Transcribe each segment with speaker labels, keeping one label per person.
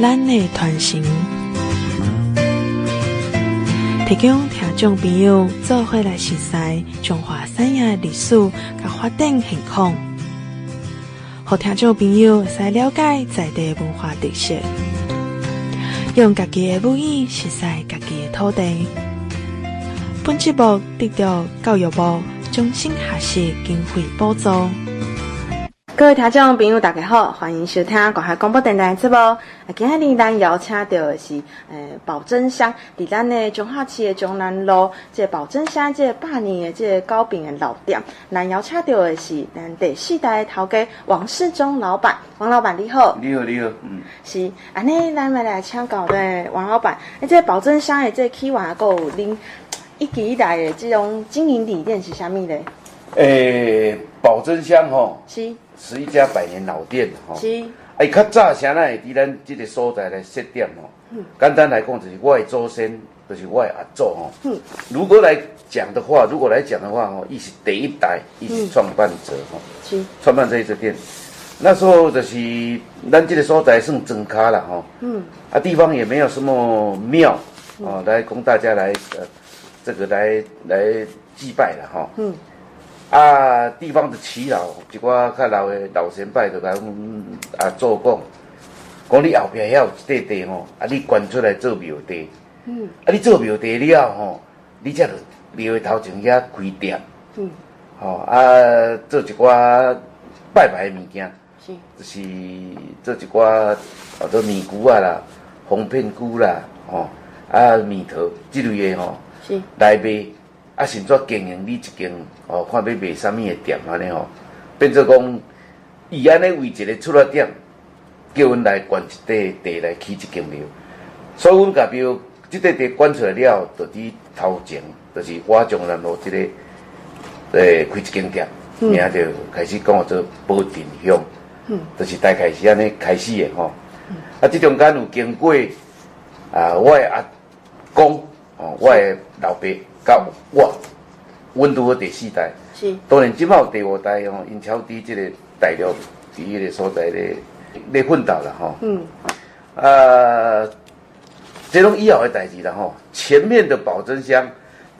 Speaker 1: 咱的传承，提供听众朋友做伙来熟悉中华产业历史甲发展现况，和听众朋友来了解在地文化特色，用家己的母语熟悉家己的土地。本节目得到教育部终身学习经费补助。各位听众朋友，大家好，欢迎收听广海广播电台节目。啊，今日咱邀请到的是，诶、呃，宝珍乡，伫咱的彰化市的中南路，这宝珍乡这百年的这糕饼的老店。咱邀请到的是咱第四代的头家王世忠老板，王老板你好。
Speaker 2: 你好，你好，嗯，
Speaker 1: 是，安尼咱来来请教的王老板，诶，这宝珍乡的这起源还有恁。一直以来的这种经营理念是啥物咧？
Speaker 2: 诶、欸，宝珍乡吼，
Speaker 1: 是，
Speaker 2: 是一家百年老店吼。
Speaker 1: 是，
Speaker 2: 哎，较早啥来伫咱这个所在来设店吼。嗯。简单来讲，就是我的祖先，就是我的阿祖吼。嗯。如果来讲的话，如果来讲的话吼，伊是第一代，伊是创办者吼。是。创办这一只店，那时候就是咱这个所在算真卡了吼。嗯。啊，地方也没有什么庙，哦，来供大家来呃。这个来来祭拜了哈，嗯，啊，地方的耆老，一寡较老的老前辈就甲阮啊做讲，讲你后壁遐有一块地吼，啊，你捐出来做庙地，嗯，啊，你做庙地了吼，你才着庙的头前遐开店，嗯，吼啊，做一寡拜拜的物件，是，就是做一寡啊做米龟啊啦，红片龟啦，吼，啊，米头之类的吼。是。来卖，啊，甚至经营你一间哦，看要卖啥物的店安尼吼，变做讲伊安尼为一个出发点，叫阮来捐一块地来起一间庙。所以阮甲庙即块地捐出来了，就伫头前，就是我将南路即个诶开一间店，名就开始讲做宝镇乡，嗯，就是大概是安尼开始的吼。嗯、啊，即中间有经过啊，我的阿公。哦，我的老爸甲我，阮拄好第四代，是当然即摆有第五代哦，因超伫即个大陆伫迄个所在咧咧奋斗啦吼。嗯。啊，这种以后的代志啦吼，前面的保真箱，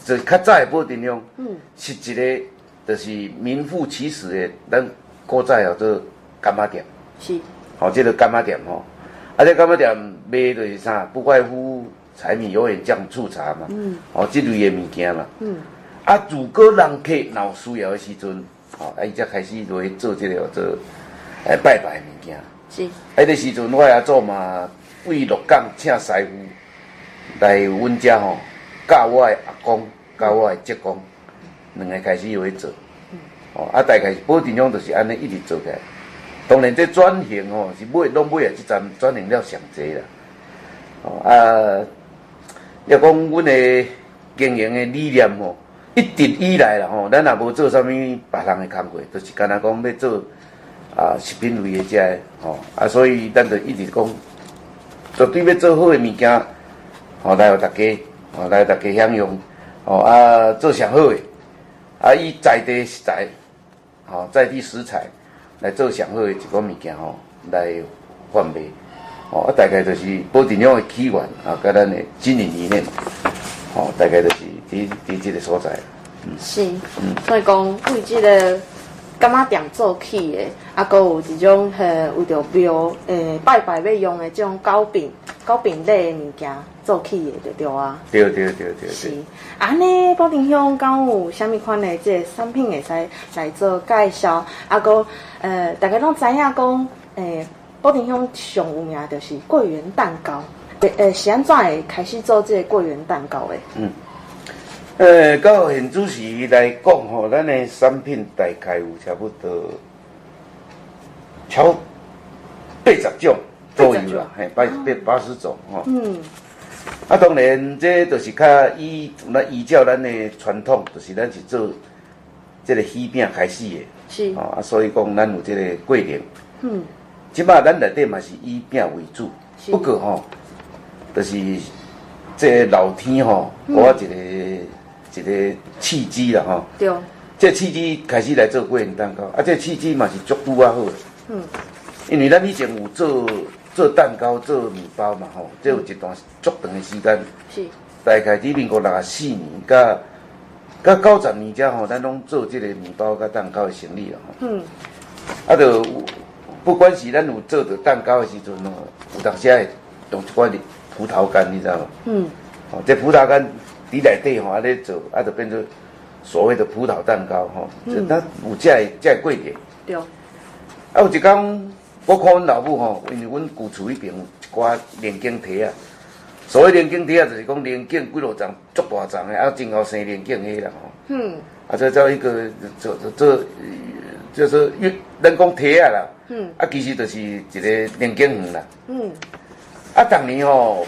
Speaker 2: 就较早的宝镇乡，嗯，是一个就是名副其实的咱古早叫做干妈店，是，好、哦，这个干妈店吼，啊，这干妈店卖的是啥？不外乎。柴米油盐酱醋茶嘛，嗯，哦，这类的物件啦，嗯，啊，如果人客若有需要的时阵，哦，啊，伊才开始来做这个做，诶，拜拜的物件，是，迄个时阵我也做嘛，为鹿港请师傅来阮家吼，教我的阿公，教我的叔公，两个开始又去做，嗯，哦，啊，大概宝镇乡就是安尼一直做起来，当然这转型哦，是买拢买啊，即站转型了上济啦，哦，啊。要讲阮的经营的理念吼，一直以来啦吼，咱也无做啥物别人的工课，就是干那讲要做啊食品类的遮吼啊，所以咱就一直讲，绝对要做好的物件，吼来互大家，吼来互大家享用，吼啊做上好的，啊以在地食材，吼在地食材来做上好的一个物件吼来贩卖。哦，大概就是宝镇乡的起源啊，跟咱的经营理念，哦，大概就是伫伫这个所在。嗯，是，嗯，
Speaker 1: 所以讲为这个干仔店做起的，啊，阁有一种呃有着庙诶拜拜要用的这种糕饼、糕饼类的物件做起的，对对啊。
Speaker 2: 对对对对对。
Speaker 1: 是，安尼保定乡敢有虾米款的即个产品会使来做介绍？啊，阁呃大家拢知影讲诶。欸宝镇乡上有名就是桂圆蛋糕，诶、欸，是安怎会开始做这个桂圆蛋糕的？
Speaker 2: 嗯，呃，到现主时来讲吼，咱的产品大概有差不多超八十种左右啦，嘿，八八八十种吼。嗯，啊，当然这就是较依那依照咱的传统，就是咱是做这个喜饼开始的，是啊，所以讲咱有这个桂圆。嗯。即摆咱内底嘛是以饼为主，不过吼、哦，就是这个老天吼，给我一个、嗯、一个契机啦吼。对。这契机开始来做桂圆蛋糕，啊，这契机嘛是足拄啊好。嗯。因为咱以前有做做蛋糕、做面包嘛吼，这有一段足长的时间。是。大概伫民国六十四年，甲甲九十年间吼，咱拢做即个面包甲蛋糕的生意了吼。嗯。啊，就不管是咱有做着蛋糕的时阵哦，有当时会用一寡的葡萄干，你知道吗？嗯。哦，这葡萄干伫内底吼，安尼做，啊，就变成所谓的葡萄蛋糕吼。嗯。它有这这贵点。对。啊，有一天。我看阮老母吼，因为阮旧厝迄边有一寡莲藕梯啊。所谓莲藕梯啊，就是讲莲藕几落层足大层的，啊，真好生莲藕迄啦吼。嗯。啊，这叫一个做做做，就是玉人工梯啊啦。嗯。啊，其实就是一个莲藕园啦。嗯。啊，逐年吼，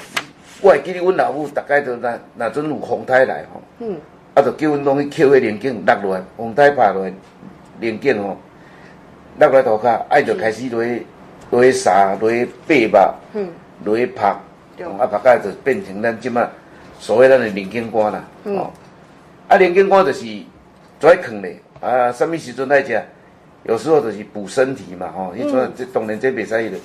Speaker 2: 我会记得阮老母大概都那那阵有风台来吼。嗯。啊，就叫阮拢去捡迄莲藕落落来，风台拍落来，莲藕吼。落来涂骹，爱就开始落落去沙，落去爬吧，嗯，落去拍，啊拍甲就变成咱即马所谓咱的莲藕干啦，哦，啊莲藕干就是做爱囥咧，啊，什物时阵来食？有时候就是补身体嘛，吼，迄阵这当然这袂使迄个，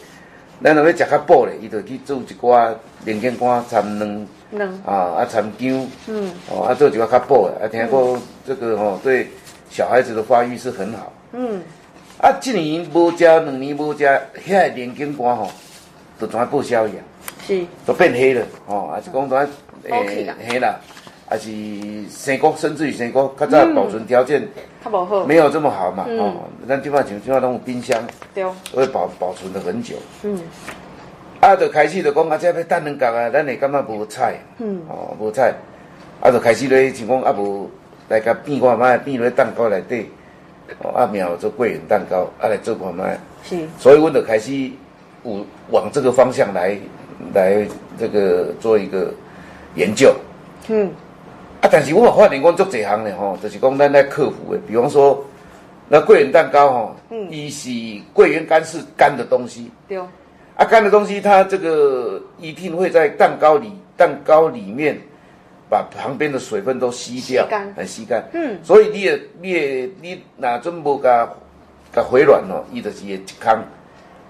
Speaker 2: 咱若要食较补咧，伊就去做一寡莲藕干掺卵，卵，啊啊掺姜，嗯，哦啊做一寡较补的，啊听讲这个吼对小孩子的发育是很好，嗯。啊，一年无食，两年无食，遐个莲藕干吼，就怎报销一样，是，都变黑了，吼，还是讲怎诶黑啦，还是生果，甚至于生果，较早保存条件较无好，没有这么好嘛，哦，咱即摆像即摆拢有冰箱，对，会保保存得很久，嗯，啊，就开始就讲啊，这要等两工啊，咱会感觉无菜，嗯，哦，无菜，啊，就开始咧像讲啊无来甲变看卖，变落蛋糕内底。哦，啊苗做桂圆蛋糕，啊来做看卖，是，所以我就开始往往这个方向来来这个做一个研究，嗯，啊，但是我嘛发现讲做这行的吼，就是讲咱来克服的，比方说那桂圆蛋糕吼，嗯，伊是桂圆干是干的东西，对，啊，干的东西它这个一定会在蛋糕里蛋糕里面。把旁边的水分都吸掉，很吸干。嗯，所以你也你也你哪阵无甲甲回软哦，伊就是一坑，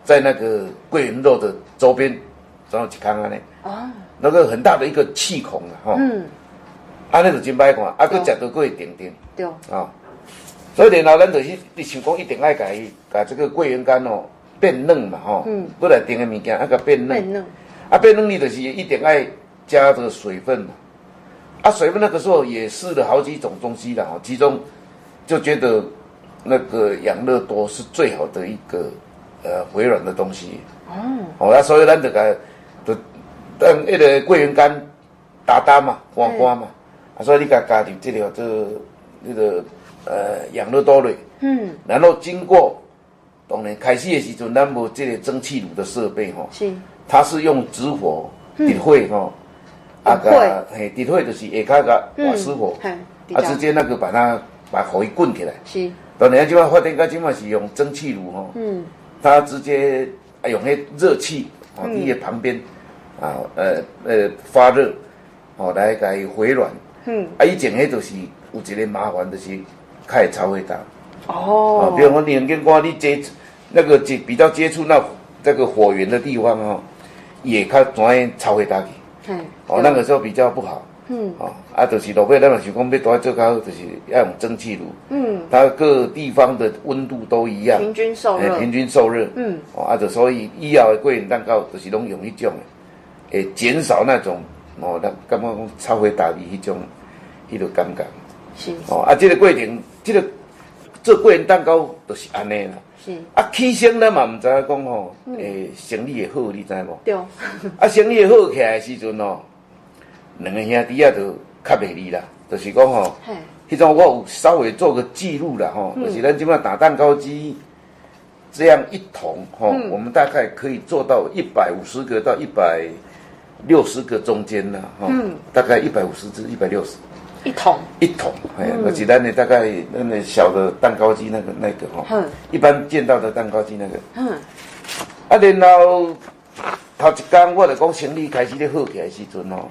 Speaker 2: 在那个桂圆肉的周边，然后一坑安尼。哦，那个很大的一个气孔啊，哈。嗯。安尼就真歹看，啊，佮食到过会甜甜。对。哦，所以然后咱就是你想讲一定爱甲伊甲这个桂圆干哦变嫩嘛，吼。嗯。不来甜的物件，啊，甲变嫩。变嫩。啊，变嫩你就是一定爱加这个水分嘛。啊，水分那个时候也试了好几种东西了，其中就觉得那个养乐多是最好的一个呃回软的东西。哦，哦，那所以咱这个就等那个桂圆干打打嘛，刮刮嘛，啊，所以你加加点这个这那个呃养乐多嘞。嗯。然后经过当然开始的时阵，咱无这个蒸汽炉的设备吼。是。它是用直火点火吼。啊个嘿，底会就是下骹个瓦斯火，啊直接那个把它把火一滚起来。是。当然即马发电个即马是用蒸汽炉吼，嗯，它直接啊用迄热气哦，滴在旁边，啊呃呃发热，哦来甲伊回软。嗯。啊以前迄就是有一个麻烦，就是开超会大。哦。啊，比如讲年羹瓜，你接那个接比较接触那这个火源的地方哦，也较容易超会大去。嗯，哦，那个时候比较不好。嗯，哦，啊，就是落尾咱若想讲要多做较好，就是要用蒸汽炉。嗯，它各地方的温度都一样，平均受热。平均受热。嗯，哦，啊，就所以以后的桂圆蛋糕就是拢用迄种诶，会减少那种哦，咱感觉讲超会打理迄种，迄种感觉。是。哦，啊，这个过程，这个做桂圆蛋糕就是安尼啦。是啊，起先咱嘛毋知影讲吼，诶、欸，生意会好，你知无？对。啊，生意会好起来的时阵哦，两个兄弟啊，就较卖力啦。就是讲吼，迄种我有稍微做个记录啦吼，就是咱即马打蛋糕机，这样一桶吼，我们大概可以做到一百五十个到一百六十个中间啦，哈，大概一百五十至一百六十。一桶。一桶，哎，而且咱的大概那个小的蛋糕机那个那个哈，嗯，一般见到的蛋糕机那个，嗯，啊，然后头一天我就讲生意开始咧好起来时阵哦，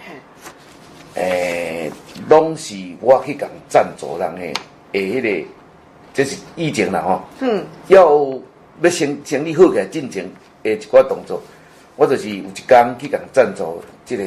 Speaker 2: 诶，拢是我去共赞助人诶，诶，迄个这是以前啦吼，嗯，要要生生意好起来进前诶一寡动作。我就是有一天去共赞助这个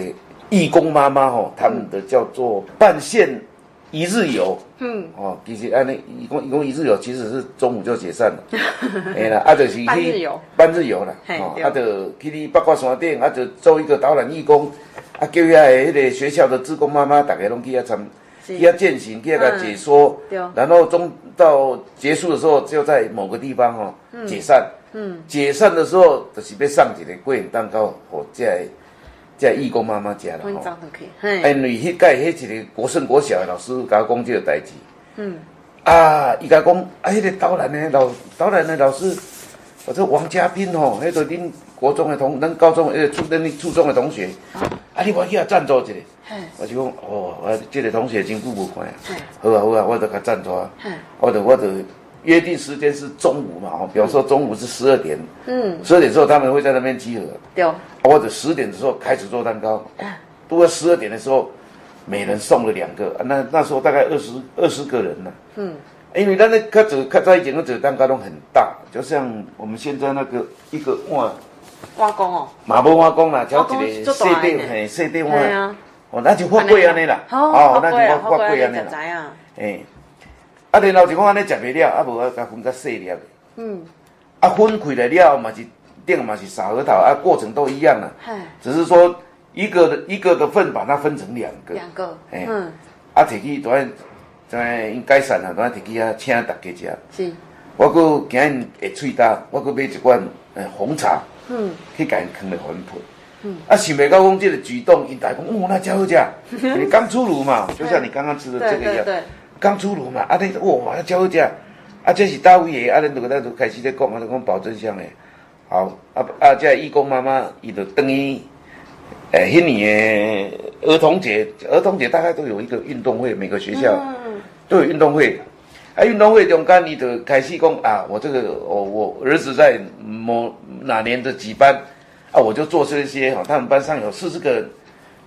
Speaker 2: 义工妈妈吼，他们的叫做半线一日游。嗯，哦，其实安尼义工义工一日游其实是中午就解散了。哎啦，啊，就是去半日游，半日游啦。哦，啊，就去你八卦山顶，啊，就做一个导览义工，啊，叫遐个迄个学校的志工妈妈，大家拢去遐参，去遐践行，去遐个解说。对。然后中到结束的时候，就在某个地方哦解散。嗯。解散的时候，就是要送一个过年蛋糕，或者。在义工妈妈家了哈，哎，因为迄个迄一个国胜国小的老师甲我讲这个代志，嗯，啊，伊甲讲，啊，迄个导览的老导览的老师，我说王家斌吼，迄个恁国中的同，恁高中诶初恁初中的同学，啊，你我去遐赞助一下，我就讲，哦，我这个同学真久无看啊，好啊好啊，我就甲赞助啊，我就我就。约定时间是中午嘛，哦，比方说中午是十二点，嗯，十二点之后他们会在那边集合，对，或者十点的时候开始做蛋糕，不过十二点的时候，每人送了两个，那那时候大概二十二十个人呢，嗯，因为那那个子看在一起那个蛋糕都很大，就像我们现在那个一个碗，
Speaker 1: 瓦工哦，
Speaker 2: 马步瓦工啦，叫一个细电很细电碗，哦，那就发贵安尼啦，哦，那就发发贵安尼啦，哎。啊，然后就讲安尼食袂了，啊无啊，甲分较细粒。嗯。啊，分开来了嘛是顶嘛是傻核桃，啊，过程都一样啦。嘿。只是说一个的一个的份，把它分成两个。两个。嗯。啊，摕去都爱在因改善啦，都爱摕去啊，请大家食。是。我阁今日会喙焦，我阁买一罐呃红茶。嗯。去甲因囥咧分配。嗯。啊，想袂到讲这个举动，因大讲哦，那真好食。你刚出炉嘛，就像你刚刚吃的这个一样。刚出炉嘛，啊，你哇，真好食，啊，这是大位的，啊，恁就咱就开始在讲，啊，讲保真香的，好，啊啊，这义工妈妈伊就等于，诶，迄年的儿童节，儿童节大概都有一个运动会，每个学校都有运动会，啊，运动会中间你就开始讲啊，我这个我我儿子在某哪年的几班，啊，我就做这些，哈，他们班上有四十个人，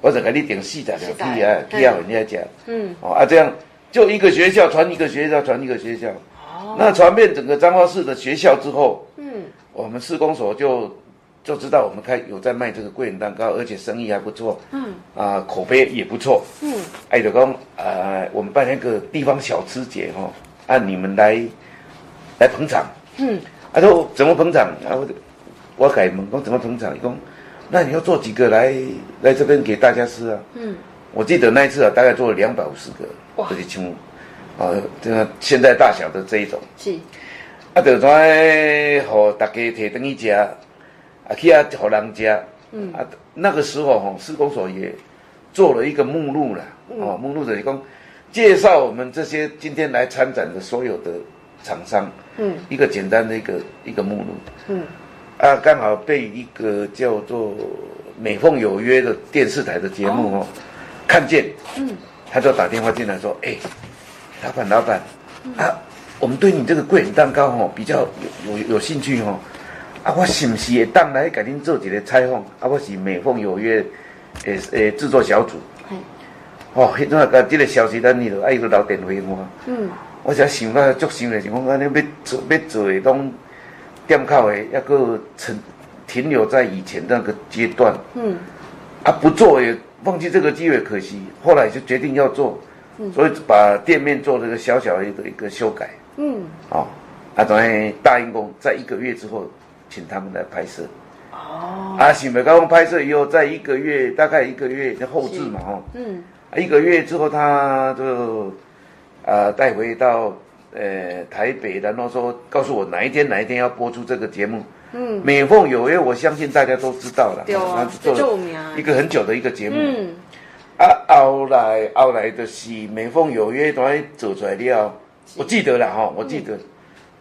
Speaker 2: 我就给你点细的，点屁啊，屁啊，人家讲，嗯，哦，啊，这样。就一个学校传一个学校传一个学校，哦，那传遍整个彰化市的学校之后，嗯，我们市公所就就知道我们开有在卖这个桂圆蛋糕，而且生意还不错，嗯，啊，口碑也不错，嗯，哎，就讲呃，我们办那个地方小吃节哈，按你们来来捧场，嗯，他说怎么捧场？啊，我我改问讲怎么捧场？你讲那你要做几个来来这边给大家吃啊？嗯。我记得那一次啊，大概做了两百五十个，这是青，啊，这个现在大小的这一种，是，啊，就在和大家提等一家，啊，去啊，和人家，嗯，啊，那个时候吼，施工所也做了一个目录了，哦，目录的一共介绍我们这些今天来参展的所有的厂商，嗯，一个简单的一个一个目录，嗯，啊，刚好被一个叫做美凤有约的电视台的节目哦。看见，嗯，他就打电话进来说：“哎，老板，老板，啊，我们对你这个桂圆蛋糕哦比较有有有兴趣哦，啊，我是不是会当来给您做几个采访？啊，我是美凤有约，诶诶制作小组，嗯，哦，迄阵个这个消息等你了，啊，伊个留电话。我，嗯，我才想到足想的是讲安尼要做要做的拢店口的，要个停停留在以前那个阶段，嗯，啊，不做也。”忘记这个机会可惜，后来就决定要做，嗯、所以把店面做了一个小小的一个一个修改。嗯，哦，啊，等于答应过，在一个月之后，请他们来拍摄。哦，啊，新北高峰拍摄以后，在一个月大概一个月的后置嘛，哦，嗯，一个月之后他就啊带回到呃台北，然后说告诉我哪一天哪一天要播出这个节目。嗯，美凤有约，我相信大家都知道了。对啊，做了一个很久的一个节目。嗯，啊，后来后来的是美凤有约，都还走出来了。我记得了哈，我记得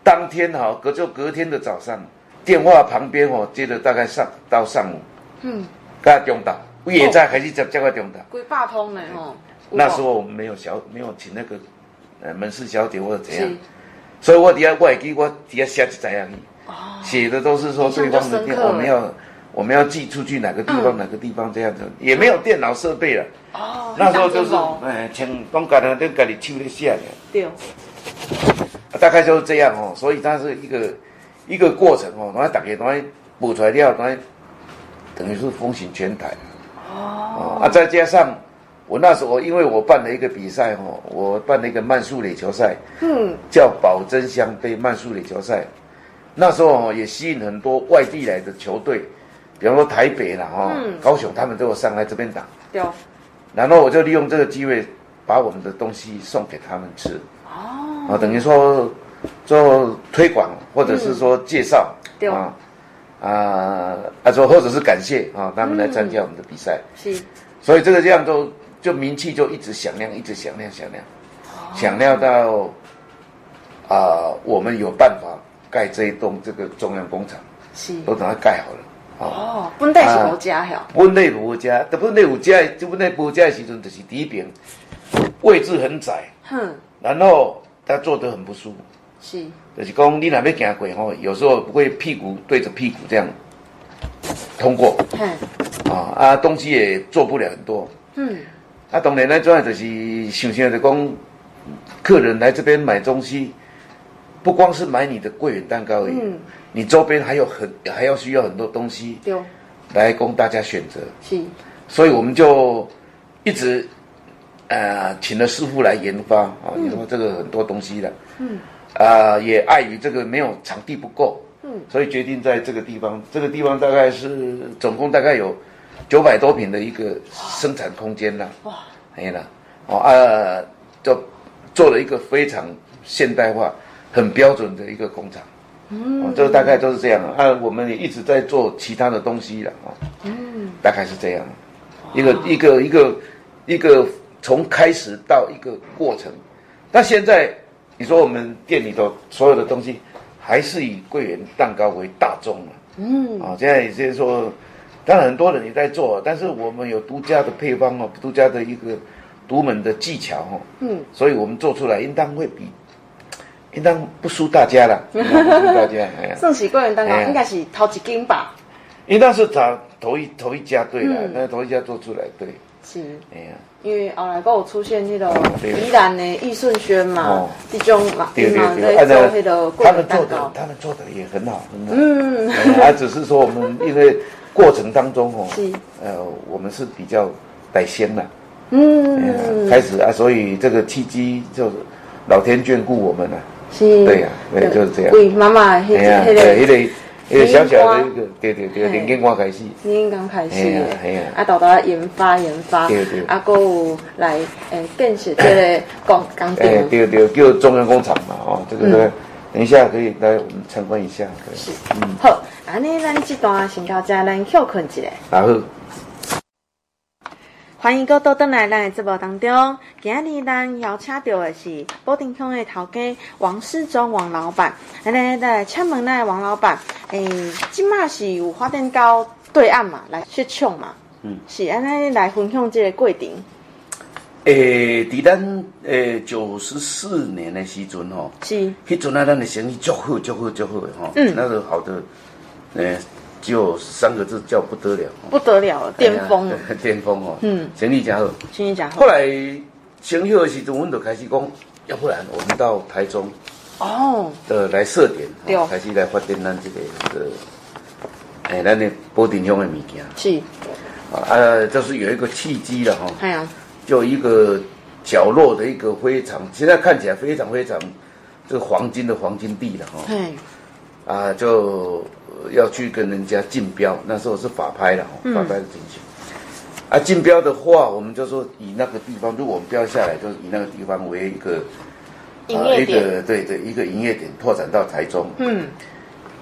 Speaker 2: 当天哈，隔就隔天的早上，电话旁边哦，接着大概上到上午。嗯，刚中到，我也在还是在叫个中到。规八通的哦。那时候我们没有小，没有请那个呃门市小姐或者怎样，所以我底下我也记我底下写一怎样。写的都是说对方的店，我们要我们要寄出去哪个地方哪个地方这样子，也没有电脑设备了。哦，那时候就是哎，请东港的都给你抽了下的。对，大概就是这样哦，所以它是一个一个过程哦，然后大家都补出来了，然后等于是风行全台。哦，啊，再加上我那时候，因为我办了一个比赛哦，我办了一个慢速垒球赛，嗯，叫保真香杯慢速垒球赛。那时候也吸引很多外地来的球队，比方说台北啦，哈、嗯，高雄，他们都有上来这边打。对。然后我就利用这个机会，把我们的东西送给他们吃。哦。啊，等于说做推广，或者是说介绍。对、嗯。啊啊啊！说或者是感谢啊，他们来参加我们的比赛。是。所以这个这样就就名气就一直响亮，一直响亮，响亮，响亮到啊，我们有办法。盖这一栋这个中央工厂，是。都等它盖好了。
Speaker 1: 哦，本来是无家哈，
Speaker 2: 本来无家，但本来有家，就本来无家的时阵，就是第一边位置很窄，哼，然后他坐得很不舒服，是，就是讲你那边行过吼，有时候不会屁股对着屁股这样通过，嗯，啊啊，东西也做不了很多，嗯，啊，当然呢，主要就是想象的讲，客人来这边买东西。不光是买你的桂圆蛋糕而已，嗯、你周边还有很还要需要很多东西，来供大家选择。是，所以我们就一直呃请了师傅来研发啊，研发这个很多东西的。嗯，啊、呃，也碍于这个没有场地不够，嗯，所以决定在这个地方，这个地方大概是总共大概有九百多平的一个生产空间啦。哇，没了，哦啊，就做了一个非常现代化。很标准的一个工厂，嗯，哦，这个大概都是这样啊。我们也一直在做其他的东西了啊，嗯，大概是这样，一个一个一个一个从开始到一个过程。那现在你说我们店里头所有的东西还是以桂圆蛋糕为大宗了，嗯，啊，现在也就是说，当然很多人也在做，但是我们有独家的配方哦，独家的一个独门的技巧哦，嗯，所以我们做出来应当会比。应当不输大家了，不输大家。哎呀，
Speaker 1: 算是桂圆蛋糕，应该是头一斤吧。
Speaker 2: 应当是头头一头一家对了，那头一家做出来对。是。哎呀，
Speaker 1: 因为后来还有出现那种宜兰的易顺轩嘛，这种嘛，对对对，在做迄个桂圆蛋糕，
Speaker 2: 他们做的也很好，很好。嗯，啊，只是说我们因为过程当中哦，是，呃，我们是比较带先了，嗯，开始啊，所以这个契机就是老天眷顾我们了。是，对呀，对，就是这样。
Speaker 1: 为妈妈，迄个，迄个，
Speaker 2: 迄个，小小的一个，对对对，连根花开始。
Speaker 1: 连根开始，系啊，系啊。啊，豆豆研发研发，对对。啊，阁有来诶建设这个工工厂。
Speaker 2: 对对，叫中央工厂嘛，哦，这个呢，等一下可以来我们参观一下。是，
Speaker 1: 嗯。好，安尼咱这段先到这，咱休困一下。好。欢迎各位倒来咱的节目当中。今日咱邀请到的是保定乡的头家王世忠王老板。来来来，请问咱王老板，诶，今嘛是有发展到对岸嘛，来设厂嘛？嗯，是安尼来分享这个过程。
Speaker 2: 诶，伫咱诶九十四年的时阵吼，是，迄阵啊，咱的生意足好，足好，足好的吼。嗯，那个好的，诶。就三个字叫不得了，
Speaker 1: 不得了，巅峰，
Speaker 2: 巅峰哦，嗯，生意真好，
Speaker 1: 生意真好。
Speaker 2: 后来生意好的时候，我们就开始讲，要不然我们到台中哦。的来设点，对，开始来发展咱这个的，哎，咱的布丁乡的物件。是，啊，就是有一个契机了哈，哎呀，就一个角落的一个非常，现在看起来非常非常，这个黄金的黄金地了哈，哎，啊就。要去跟人家竞标，那时候是法拍了，法拍的进行。嗯、啊，竞标的话，我们就说以那个地方，如果我们标下来，就是以那个地方为一个
Speaker 1: 营业点，
Speaker 2: 呃、一个对对，一个营业点，拓展到台中。嗯。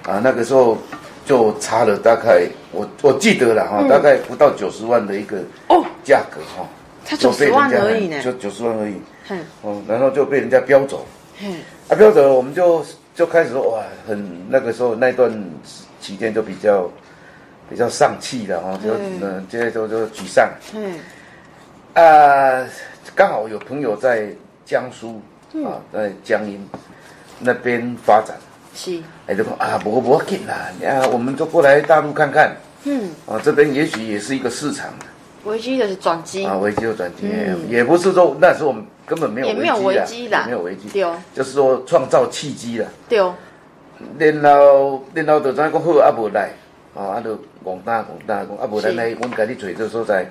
Speaker 2: 啊，那个时候就差了大概，我我记得了哈，嗯、大概不到九十万的一个哦价格哈，
Speaker 1: 才九十万而已呢，
Speaker 2: 就九十万而已。嗯。哦，然后就被人家标走。嗯。啊，标走了，我们就就开始说哇，很那个时候那段。期间就比较比较丧气的哈，就嗯，这些都就沮丧。嗯，啊，刚好有朋友在江苏啊，在江阴那边发展。是。哎，就说啊，不过不要紧啦，啊，我们就过来大陆看看。嗯。啊，这边也许也是一个市场。
Speaker 1: 危机就是转机。
Speaker 2: 啊，危机就转机，也不是说那时候我们根本没有
Speaker 1: 危机啦，
Speaker 2: 没有危机。对。就是说创造契机了。
Speaker 1: 对。
Speaker 2: 然后，然后就怎讲好啊？无来，啊，啊，就广大广大讲，啊，无咱来，我们给你找这所在，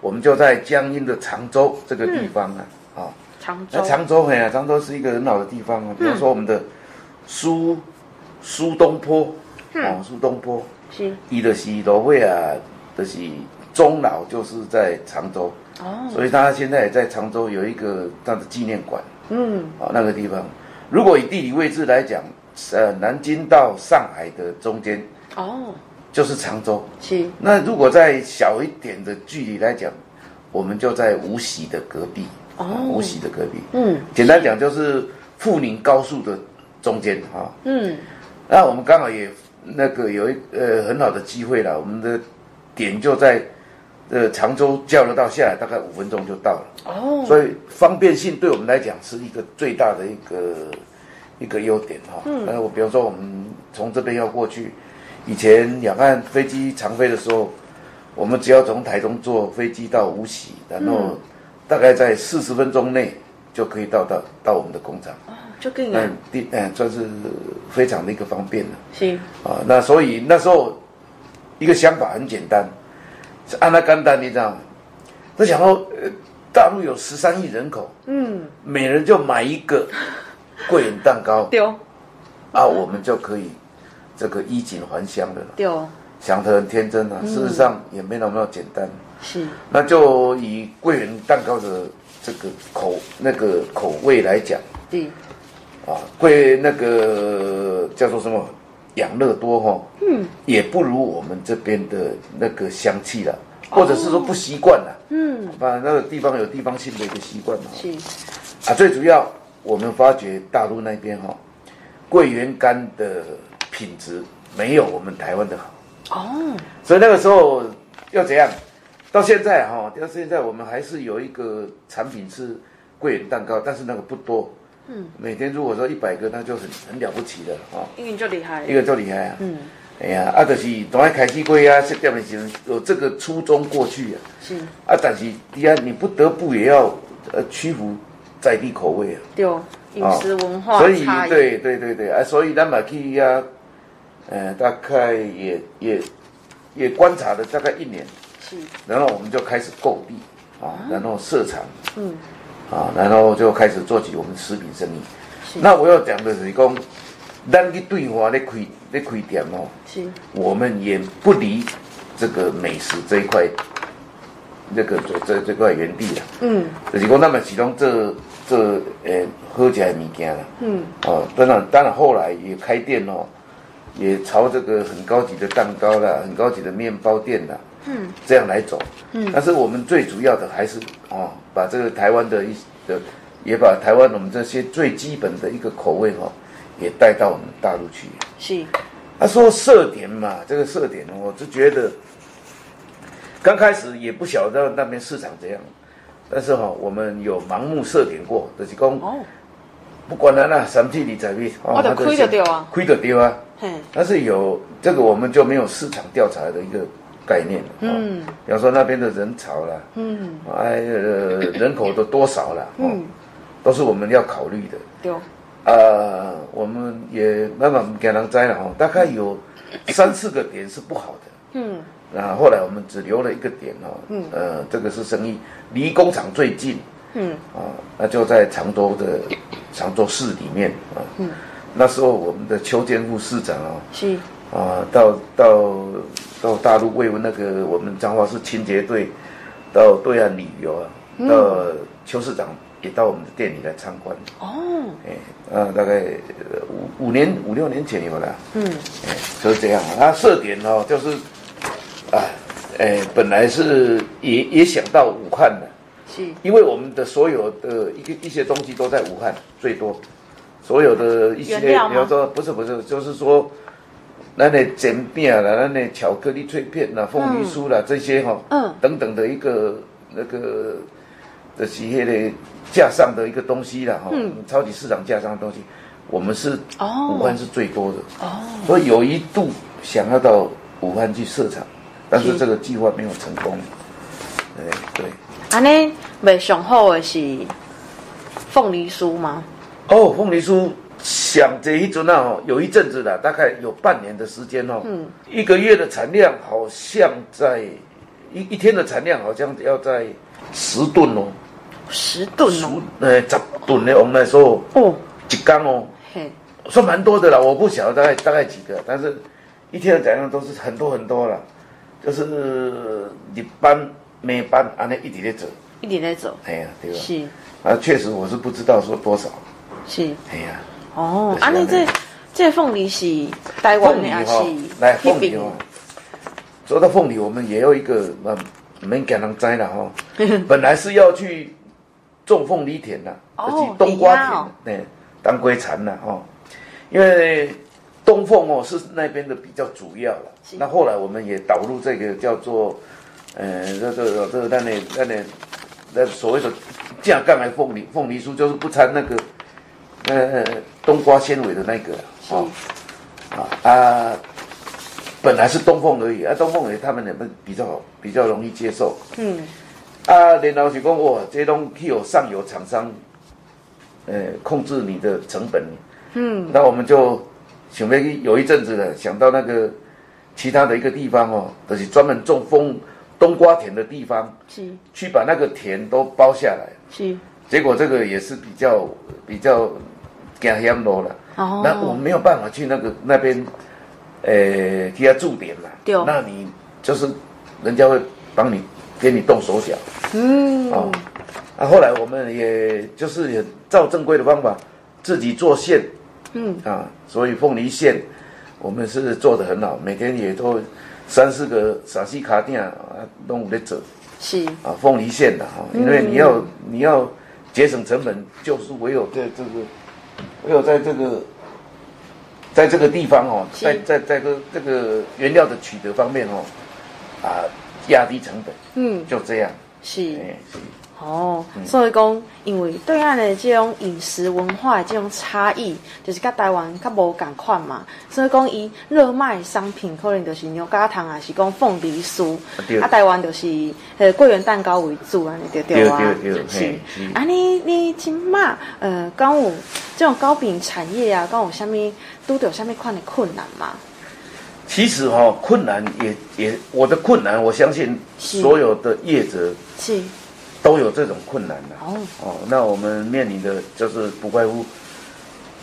Speaker 2: 我们就在江阴的常州这个地方啊，啊，
Speaker 1: 常州，那
Speaker 2: 常州嘿啊，常州是一个很好的地方啊，比如说我们的苏苏东坡，啊，苏东坡，是，伊的是罗位啊，就是终老就是在长洲，哦，所以他现在也在常州有一个他的纪念馆，嗯，啊，那个地方，如果以地理位置来讲。呃，南京到上海的中间哦，就是常州。是。那如果在小一点的距离来讲，我们就在无锡的隔壁。哦。无锡的隔壁。嗯。简单讲就是沪宁高速的中间哈。嗯。那我们刚好也那个有一呃很好的机会了，我们的点就在呃常州交流道下来，大概五分钟就到了。哦。所以方便性对我们来讲是一个最大的一个。一个优点哈，嗯那我比方说我们从这边要过去，以前两岸飞机常飞的时候，我们只要从台中坐飞机到无锡，然后大概在四十分钟内就可以到到到我们的工厂，哦，就更远，嗯，嗯，算是非常的一个方便了。行啊，那所以那时候一个想法很简单，是安那简单，你知道吗？他想说，呃，大陆有十三亿人口，嗯，每人就买一个。桂圆蛋糕。丢。啊，我们就可以这个衣锦还乡的了。丢。想得很天真啊，事实上也没那么简单。是，那就以桂圆蛋糕的这个口那个口味来讲，对，啊，桂那个叫做什么养乐多哈，嗯，也不如我们这边的那个香气了，或者是说不习惯了，嗯，把那个地方有地方性的一个习惯嘛。是，啊，最主要。我们发觉大陆那边哈，桂圆干的品质没有我们台湾的好哦，所以那个时候要怎样？到现在哈，到现在我们还是有一个产品是桂圆蛋糕，但是那个不多。嗯，每天如果说一百个，那就很很了不起的哈。一个就厉害，一个就厉害啊。嗯，哎呀，啊，就是从爱开机柜啊，设店的时候有这个初衷过去啊。是。啊，但是第二你不得不也要呃屈服。在地口味啊，对，饮食文化、哦、所以对对对对。啊，所以咱们去呀，呃，大概也也也观察了大概一年，是，然后我们就开始购地啊，然后设厂，嗯，啊，然后就开始做起我们食品生意。那我要讲的是讲，咱去对华咧开咧开店哦，是，我们也不离这个美食这一块，这个这这块原地了，嗯，就是讲那么其中这。这呃喝起来物件啦，嗯，哦，当然当然后来也开店哦，也朝这个很高级的蛋糕啦，很高级的面包店啦，嗯，这样来走，嗯，但是我们最主要的还是哦，把这个台湾的一的，也把台湾我们这些最基本的一个口味哈、哦，也带到我们大陆去。是，他说设点嘛，这个设点我就觉得，刚开始也不晓得那边市场怎样。但是哈、哦，我们有盲目设点过，就是讲，哦、不管了啦，三七二十一，我就亏就丢啊，亏就丢啊。嘿但是有这个，我们就没有市场调查的一个概念。嗯，比方说那边的人潮啦，嗯，哎，呃，人口的多少啦，哦、嗯，都是我们要考虑的。对、哦，呃，我们也慢慢给人摘了哈，大概有三四个点是不好的。嗯。那后来我们只留了一个点哦，嗯，呃，这个是生意离工厂最近，嗯，啊，那就在常州的常州市里面啊，嗯，那时候我们的邱建副市长哦，是，啊，到到到大陆慰问那个我们彰化市清洁队，到对岸旅游啊，嗯、到邱市长也到我们的店里来参观，哦，哎，啊，大概五五年五六年前有了，嗯，哎，就是这样，他设点哦，就是。啊，哎，本来是也也想到武汉的，是，因为我们的所有的一个一些东西都在武汉最多，所有的一些，比如说不是不是，就是说，那那煎饼啦，那那巧克力脆片啦，凤梨酥啦，嗯、这些哈、等等的一个那个的企业的架上的一个东西啦，哈、嗯，超级市场架上的东西，我们是哦，武汉是最多的哦，所以有一度想要到武汉去设厂。但是这个计划没有成功，对对。安尼卖上好的是凤梨酥吗？哦，凤梨酥想这一阵啊，有一阵子了，大概有半年的时间哦。嗯，一个月的产量好像在一一天的产量好像要在十吨哦，
Speaker 1: 十吨哦，
Speaker 2: 呃，十吨的我们来说哦，一缸哦，嘿，算蛮多的了。我不晓得大概大概几个，但是一天的产量都是很多很多了，就是日班、美班啊，那一点在走，
Speaker 1: 一点在走，
Speaker 2: 哎呀，对吧？
Speaker 1: 是。
Speaker 2: 啊，确实我是不知道说多少，
Speaker 1: 是，
Speaker 2: 哎呀。
Speaker 1: 哦，啊，你这这凤梨是台湾的还是？
Speaker 2: 来凤梨哦，说到凤梨，我们也有一个呃，没给人摘了哈。本来是要去种凤梨田的，就是冬瓜田，对，当归蚕了哈。因为东凤哦是那边的比较主要了。那后来我们也导入这个叫做，呃，这这这那那那那那所谓的架杠来凤梨凤梨酥，就是不掺那个。呃，冬瓜纤维的那个，哦，啊啊，本来是东凤而已，啊，东凤他们两个比较比较容易接受，嗯，啊，然后是讲哇，这东西有上游厂商，呃，控制你的成本，嗯，那我们就想了有一阵子了，想到那个其他的一个地方哦，就是专门种风冬瓜田的地方，是，去把那个田都包下来，是，结果这个也是比较比较。惊险多了，那我没有办法去那个那边，呃，给他驻点嘛。对。那你就是人家会帮你给你动手脚。嗯。哦。啊，后来我们也就是也照正规的方法自己做线。嗯。啊，所以凤梨线我们是做的很好，每天也都三四个傻西卡店啊弄在走。是。啊，凤梨线的哈，因为你要、嗯、你要节省成本，就是唯有这这个。唯有在这个，在这个地方哦，在在在个这个原料的取得方面哦，啊，压低成本，嗯，就这样，是，是。
Speaker 1: 哦，所以讲，因为对岸的这种饮食文化的这种差异，就是跟台湾较无共款嘛。所以讲，伊热卖商品可能就是牛轧糖啊，是讲凤梨酥，啊，台湾就是呃桂圆蛋糕为主啊，对对啊，是。啊，你你今嘛呃，讲有这种糕饼产业啊，讲有虾米都有虾米款的困难嘛？
Speaker 2: 其实哈、哦，困难也也，我的困难，我相信所有的业者是。都有这种困难的。哦。哦，那我们面临的就是不外乎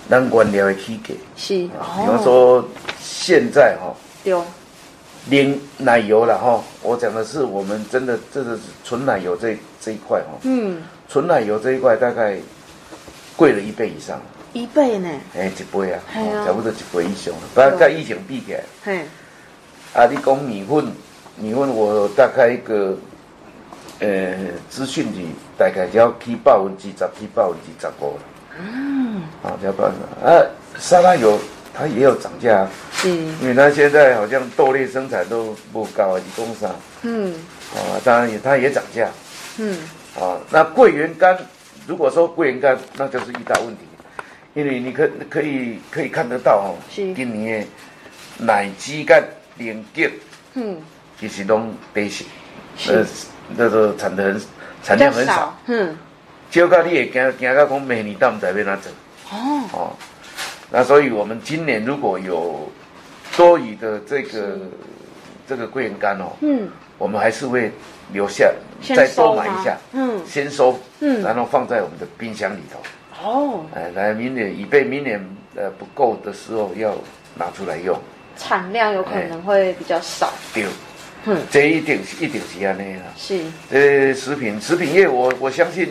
Speaker 2: 难关了的体给是，比方说现在哈，对，连奶油了哈，我讲的是我们真的这个纯奶油这这一块哈，嗯，纯奶油这一块大概贵了一倍以上，
Speaker 1: 一倍呢？
Speaker 2: 哎，一倍啊，差不多一倍以上，不然跟疫情比起来，嘿，啊，你讲米粉，米粉我大概一个。呃，资讯里大概只要起百分之十，起百分之十五了。嗯，啊，要不然啊，沙拉油它也有涨价，是，因为它现在好像豆类生产都不高啊，一公升。嗯，啊，当然也它也涨价。嗯，啊，那桂圆干，如果说桂圆干，那就是一大问题，因为你可可以可以看得到哦，是，今年奶鸡干连结，嗯，其实都得行，呃。那时候产的很，产量很少，嗯，就靠你也惊惊到讲明年到唔知要哪走，哦。哦，那所以我们今年如果有多余的这个这个桂圆干哦，嗯，我们还是会留下再多买一下，嗯，先收，嗯，然后放在我们的冰箱里头，哦，哎，来明年以备明年呃不够的时候要拿出来用，
Speaker 1: 产量有可能会比较少，
Speaker 2: 对。嗯，这一定是一定是安尼啦。是，呃，食品食品业我，我我相信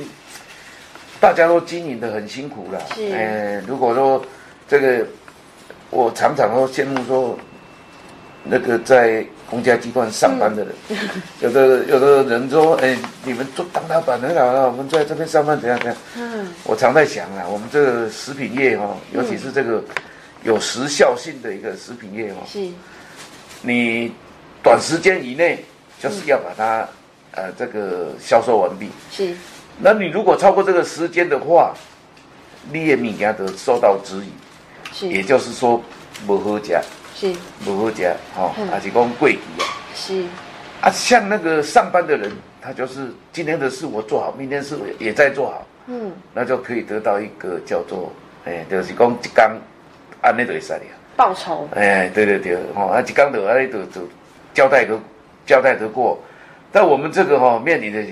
Speaker 2: 大家都经营的很辛苦了。是，呃，如果说这个，我常常都羡慕说，那个在公家机关上班的人，嗯、有的有的人说，哎，你们做当老板很好了，我们在这边上班怎样怎样。嗯，我常在想啊，我们这个食品业哈，尤其是这个有时效性的一个食品业哈，是，你。短时间以内就是要把它，嗯、呃，这个销售完毕。是，那你如果超过这个时间的话，你的物件都受到质疑。是，也就是说不好吃。是，不好吃，哦，还、嗯、是讲贵极啊。是，啊，像那个上班的人，他就是今天的事我做好，明天事也在做好。嗯，那就可以得到一个叫做，哎，就是讲一工安尼就会使了。
Speaker 1: 报酬。
Speaker 2: 哎，对对对，哦，啊，一工就安尼就就交代个交代得过。但我们这个吼面临的是，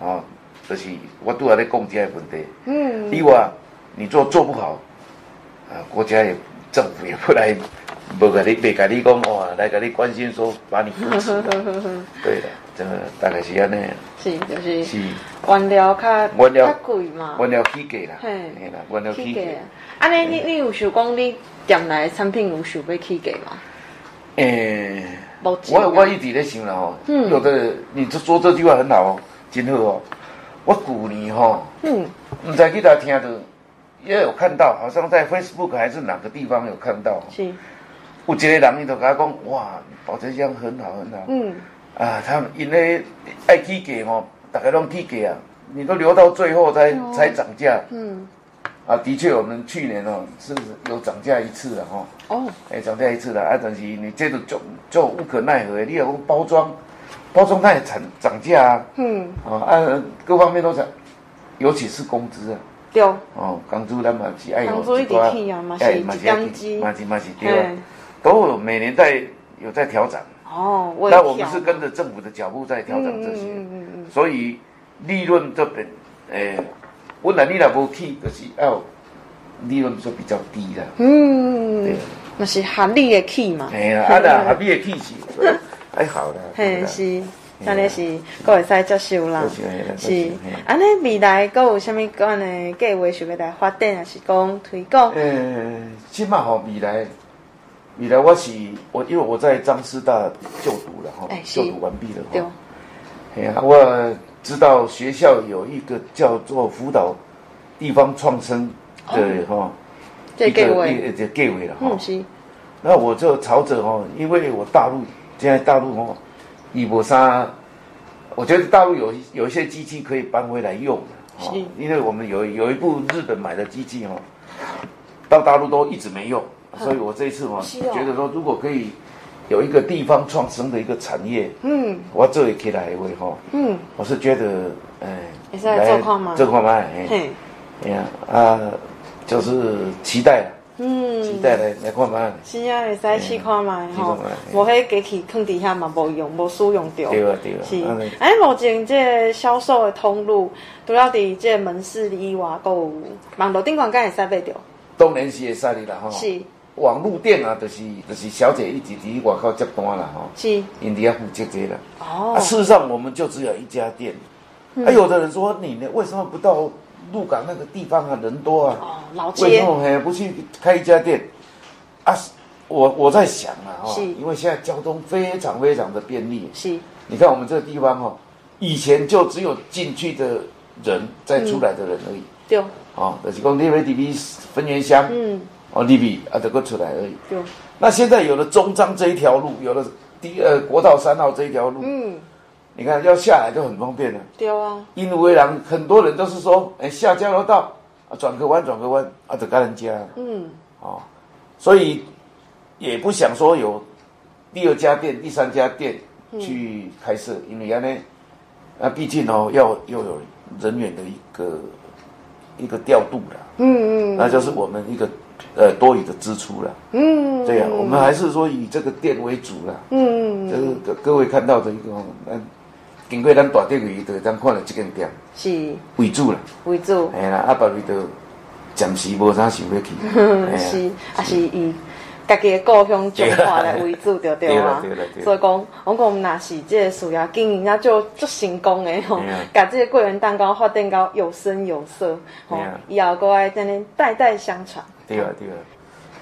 Speaker 2: 哦，就是我拄仔咧讲这个问题。嗯。另外，你做做不好，啊，国家也政府也不来，不给你，别给你讲哇，来给你关心说把你扶持。对的，真的大概是安尼。
Speaker 1: 是，就是。是。原料较原料较贵嘛。
Speaker 2: 原料起价啦。
Speaker 1: 嘿。
Speaker 2: 啦，原料起价。
Speaker 1: 安尼，你你有想讲你店内产品有想要起价吗？
Speaker 2: 诶。我我一直在想了哦，嗯、有的你这说这句话很好哦，真好哦。我旧年哈、哦，嗯，唔知去哪听的，也有看到，好像在 Facebook 还是哪个地方有看到。是。有一个人伊就甲我讲，哇，保真箱很好很好。嗯。啊，他们因为爱起价哦，大家拢起价啊，你都留到最后才、哦、才涨价。嗯。啊，的确，我们去年哦是有涨价一次的哈。哦。哎，涨价一次的啊，但是你这个就就无可奈何，你有包装，包装它也涨涨价啊。嗯。啊，各方面都涨，尤其是工资啊。对。哦，工资咱嘛是爱有。工资一点起啊，嘛是涨机。嘛是嘛是对。都有每年在有在调整。哦。那我们是跟着政府的脚步在调整这些。嗯嗯嗯。所以利润这边，哎。本来你若无起，就是要利润就比较低啦。嗯，对，
Speaker 1: 那是合理的起嘛。
Speaker 2: 哎呀，啊那合理的起是还好啦。
Speaker 1: 嘿，是，那你是各会使接受啦。是，安尼未来阁有啥物款的计划想要来发展，还是讲推广？
Speaker 2: 嗯，起码吼未来，未来我是我，因为我在张师大就读了哈，就读完毕了。对。哎呀，我。知道学校有一个叫做辅导地方创生的哈，一个一个计划了哈。那我就朝着哈，因为我大陆现在大陆哦，一波沙，我觉得大陆有有一些机器可以搬回来用因为我们有有一部日本买的机器哦，到大陆都一直没用，所以我这一次哈，觉得说如果可以。有一个地方创生的一个产业，嗯，我做一起来一位哈，嗯，我是觉得，哎，来这块吗？这块吗？嘿，哎呀啊，就是期待，嗯，期待来来看嘛。
Speaker 1: 是啊，会使去看嘛，吼，无迄机器放底下嘛，无用，无使用到。
Speaker 2: 对啊，对啊。
Speaker 1: 是，哎，目前这个销售的通路，主要伫这个门市以外，还有网络顶管，敢会使买到？
Speaker 2: 当然是会使的啦，哈。是。网络店啊，就是就是小姐一直在外口接单了哈，是，因地要负责这啦。哦，啊，事实上我们就只有一家店。嗯、啊，有的人说你呢，为什么不到鹿港那个地方啊，人多啊？哦，老街。为什么还不去开一家店？啊，我我在想啊，哈，因为现在交通非常非常的便利。是，你看我们这个地方哈，以前就只有进去的人，再出来的人而已。嗯、对。哦，就是讲你要入去分园乡。嗯。哦，利比啊，得个出来而已。对。那现在有了中彰这一条路，有了第呃国道三号这一条路，嗯，你看要下来就很方便了。对啊。因为人很多人都是说，哎，下交流道啊，转个弯，转个弯啊，得跟人家。嗯。哦，所以也不想说有第二家店、第三家店去开设，嗯、因为呢，那毕竟哦，要要有人员的一个一个调度了。嗯嗯。那就是我们一个。呃，多余的支出了，嗯，这样我们还是说以这个店为主了，嗯，这是各各位看到的一个，嗯，经过咱大店里头，咱看了这间店是。为主了，为主，哎啦，阿爸里头暂时无啥想要去，
Speaker 1: 是，啊是。以家己的故乡彰化来为主，对对啊，所以讲，我讲那是这个事业经营啊，就就成功的吼，把这个桂圆蛋糕发展到有声有色，吼，以后过来在那代代相传。
Speaker 2: 对啊，对啊，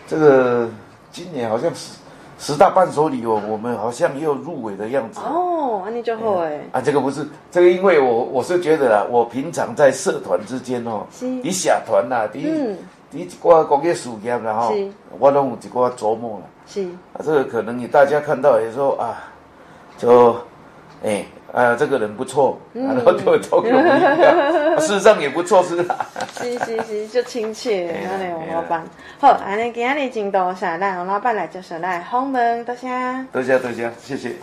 Speaker 2: 这个今年好像十十大伴手礼哦，我们好像也有入围的样子。
Speaker 1: 哦，那你就好哎
Speaker 2: 啊，这个不是这个，因为我我是觉得啊，我平常在社团之间哦，一社团呐，你你一挂工业事业然后我拢有一挂琢磨了，是啊，这个可能你大家看到也说啊，就哎。啊，这个人不错，然后就投给我们，事实上也不错，是吧？
Speaker 1: 是是是，就亲切，那里王老板。好，安尼今日进度下来，王老板来接受来访问，多谢，
Speaker 2: 多谢多谢，谢谢。